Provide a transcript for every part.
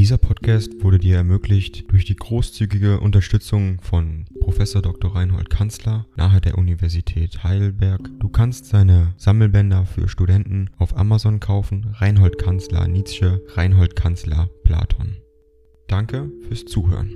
Dieser Podcast wurde dir ermöglicht durch die großzügige Unterstützung von Professor Dr. Reinhold Kanzler nahe der Universität Heidelberg. Du kannst seine Sammelbänder für Studenten auf Amazon kaufen. Reinhold Kanzler Nietzsche, Reinhold Kanzler Platon. Danke fürs Zuhören.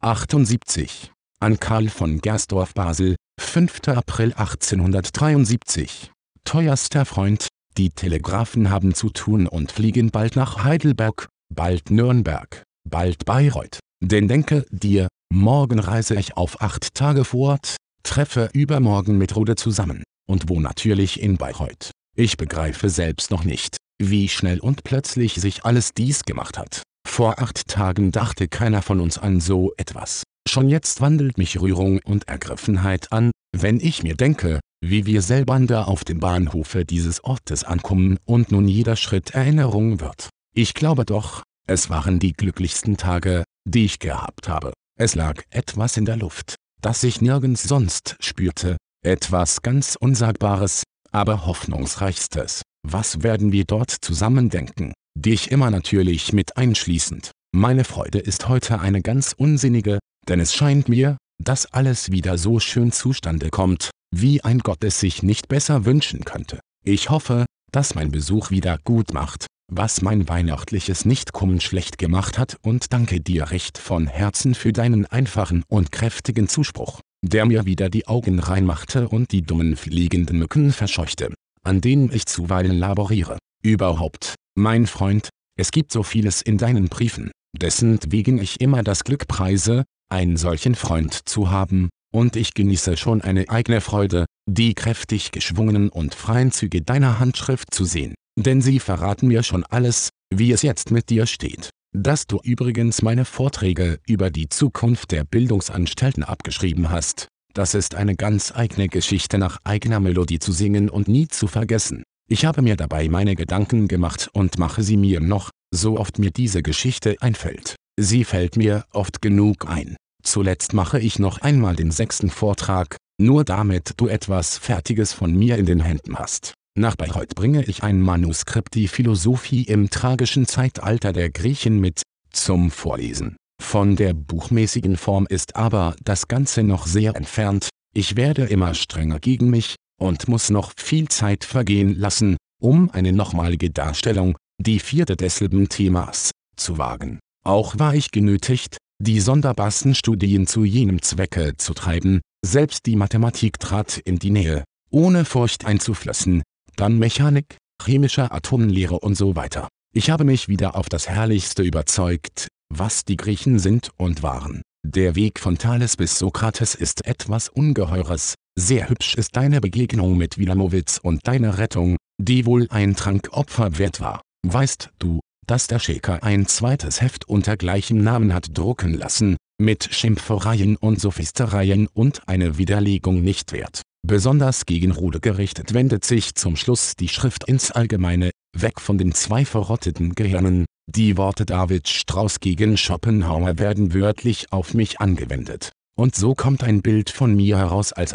78. An Karl von Gersdorf Basel, 5. April 1873. Teuerster Freund, die Telegraphen haben zu tun und fliegen bald nach Heidelberg, bald Nürnberg, bald Bayreuth. Denn denke dir, morgen reise ich auf acht Tage fort, treffe übermorgen mit Rode zusammen, und wo natürlich in Bayreuth. Ich begreife selbst noch nicht, wie schnell und plötzlich sich alles dies gemacht hat. Vor acht Tagen dachte keiner von uns an so etwas. Schon jetzt wandelt mich Rührung und Ergriffenheit an, wenn ich mir denke, wie wir selber da auf dem Bahnhofe dieses Ortes ankommen und nun jeder Schritt Erinnerung wird. Ich glaube doch, es waren die glücklichsten Tage, die ich gehabt habe. Es lag etwas in der Luft, das ich nirgends sonst spürte, etwas ganz Unsagbares, aber Hoffnungsreichstes. Was werden wir dort zusammen denken? Dich immer natürlich mit einschließend. Meine Freude ist heute eine ganz unsinnige, denn es scheint mir, dass alles wieder so schön zustande kommt, wie ein Gott es sich nicht besser wünschen könnte. Ich hoffe, dass mein Besuch wieder gut macht, was mein weihnachtliches Nichtkommen schlecht gemacht hat und danke dir recht von Herzen für deinen einfachen und kräftigen Zuspruch, der mir wieder die Augen reinmachte und die dummen fliegenden Mücken verscheuchte, an denen ich zuweilen laboriere. Überhaupt, mein Freund, es gibt so vieles in deinen Briefen, dessen wegen ich immer das Glück preise, einen solchen Freund zu haben, und ich genieße schon eine eigene Freude, die kräftig geschwungenen und freien Züge deiner Handschrift zu sehen, denn sie verraten mir schon alles, wie es jetzt mit dir steht. Dass du übrigens meine Vorträge über die Zukunft der Bildungsanstalten abgeschrieben hast, das ist eine ganz eigene Geschichte nach eigener Melodie zu singen und nie zu vergessen. Ich habe mir dabei meine Gedanken gemacht und mache sie mir noch, so oft mir diese Geschichte einfällt. Sie fällt mir oft genug ein. Zuletzt mache ich noch einmal den sechsten Vortrag, nur damit du etwas Fertiges von mir in den Händen hast. Nach Bayreuth bringe ich ein Manuskript die Philosophie im tragischen Zeitalter der Griechen mit, zum Vorlesen. Von der buchmäßigen Form ist aber das Ganze noch sehr entfernt, ich werde immer strenger gegen mich, und muss noch viel Zeit vergehen lassen, um eine nochmalige Darstellung, die vierte desselben Themas, zu wagen. Auch war ich genötigt, die sonderbarsten Studien zu jenem Zwecke zu treiben, selbst die Mathematik trat in die Nähe, ohne Furcht einzuflößen, dann Mechanik, chemische Atomlehre und so weiter. Ich habe mich wieder auf das Herrlichste überzeugt, was die Griechen sind und waren. Der Weg von Thales bis Sokrates ist etwas Ungeheures, sehr hübsch ist deine Begegnung mit Wilamowitz und deine Rettung, die wohl ein Trankopfer wert war. Weißt du, dass der Schäker ein zweites Heft unter gleichem Namen hat drucken lassen, mit Schimpfereien und Sophistereien und eine Widerlegung nicht wert. Besonders gegen Rude gerichtet wendet sich zum Schluss die Schrift ins Allgemeine, weg von den zwei verrotteten Gehirnen, die Worte David Strauß gegen Schopenhauer werden wörtlich auf mich angewendet. Und so kommt ein Bild von mir heraus als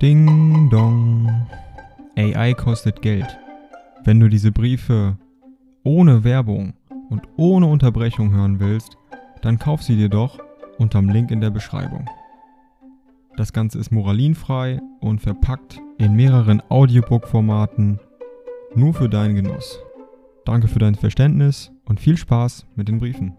Ding Dong. AI kostet Geld. Wenn du diese Briefe ohne Werbung und ohne Unterbrechung hören willst, dann kauf sie dir doch unterm Link in der Beschreibung. Das Ganze ist moralinfrei und verpackt in mehreren Audiobook-Formaten nur für deinen Genuss. Danke für dein Verständnis und viel Spaß mit den Briefen.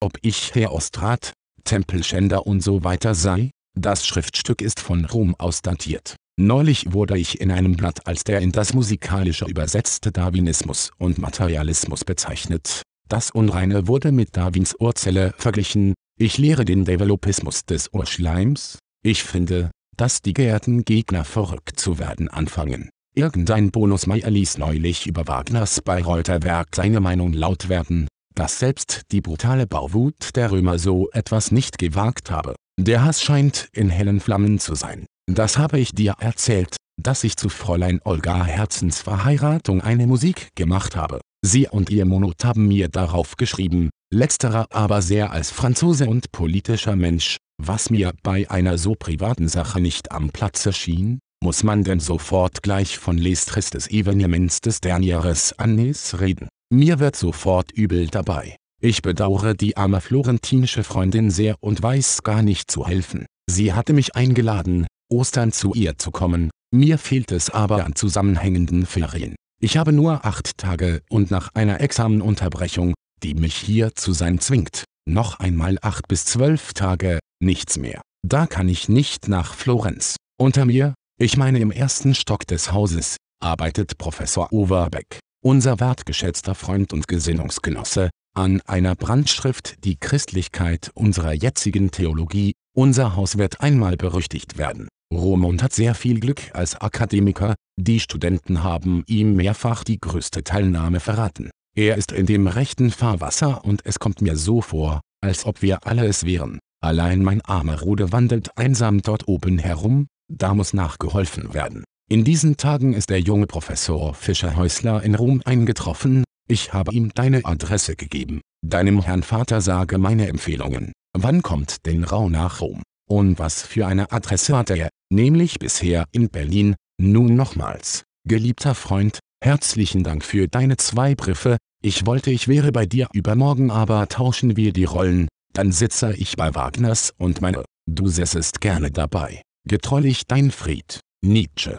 Ob ich Herr Ostrat, Tempelschänder und so weiter sei? Das Schriftstück ist von Rom aus datiert. Neulich wurde ich in einem Blatt als der in das Musikalische übersetzte Darwinismus und Materialismus bezeichnet. Das Unreine wurde mit Darwins Urzelle verglichen. Ich lehre den Developismus des Urschleims. Ich finde, dass die geehrten Gegner verrückt zu werden anfangen. Irgendein Bonusmeier ließ neulich über Wagners Bayreuther Werk seine Meinung laut werden, dass selbst die brutale Bauwut der Römer so etwas nicht gewagt habe. Der Hass scheint in hellen Flammen zu sein. Das habe ich dir erzählt, dass ich zu Fräulein Olga Herzensverheiratung eine Musik gemacht habe. Sie und ihr Monot haben mir darauf geschrieben, letzterer aber sehr als Franzose und politischer Mensch, was mir bei einer so privaten Sache nicht am Platze schien, muss man denn sofort gleich von Les Tristes Evenements des Dernieres Années reden. Mir wird sofort übel dabei. Ich bedauere die arme florentinische Freundin sehr und weiß gar nicht zu helfen. Sie hatte mich eingeladen, Ostern zu ihr zu kommen, mir fehlt es aber an zusammenhängenden Ferien. Ich habe nur acht Tage und nach einer Examenunterbrechung, die mich hier zu sein zwingt, noch einmal acht bis zwölf Tage, nichts mehr. Da kann ich nicht nach Florenz. Unter mir, ich meine im ersten Stock des Hauses, arbeitet Professor Overbeck, unser wertgeschätzter Freund und Gesinnungsgenosse, an einer Brandschrift Die Christlichkeit unserer jetzigen Theologie, unser Haus wird einmal berüchtigt werden. Romund hat sehr viel Glück als Akademiker, die Studenten haben ihm mehrfach die größte Teilnahme verraten. Er ist in dem rechten Fahrwasser und es kommt mir so vor, als ob wir alle es wären. Allein mein armer Rode wandelt einsam dort oben herum, da muss nachgeholfen werden. In diesen Tagen ist der junge Professor Fischer-Häusler in Rom eingetroffen, ich habe ihm deine Adresse gegeben. Deinem Herrn Vater sage meine Empfehlungen. Wann kommt denn Rau nach Rom? Und was für eine Adresse hat er? Nämlich bisher in Berlin. Nun nochmals. Geliebter Freund, herzlichen Dank für deine zwei Briefe. Ich wollte ich wäre bei dir übermorgen aber tauschen wir die Rollen. Dann sitze ich bei Wagners und meine, du säßest gerne dabei. Getreulich dein Fried. Nietzsche.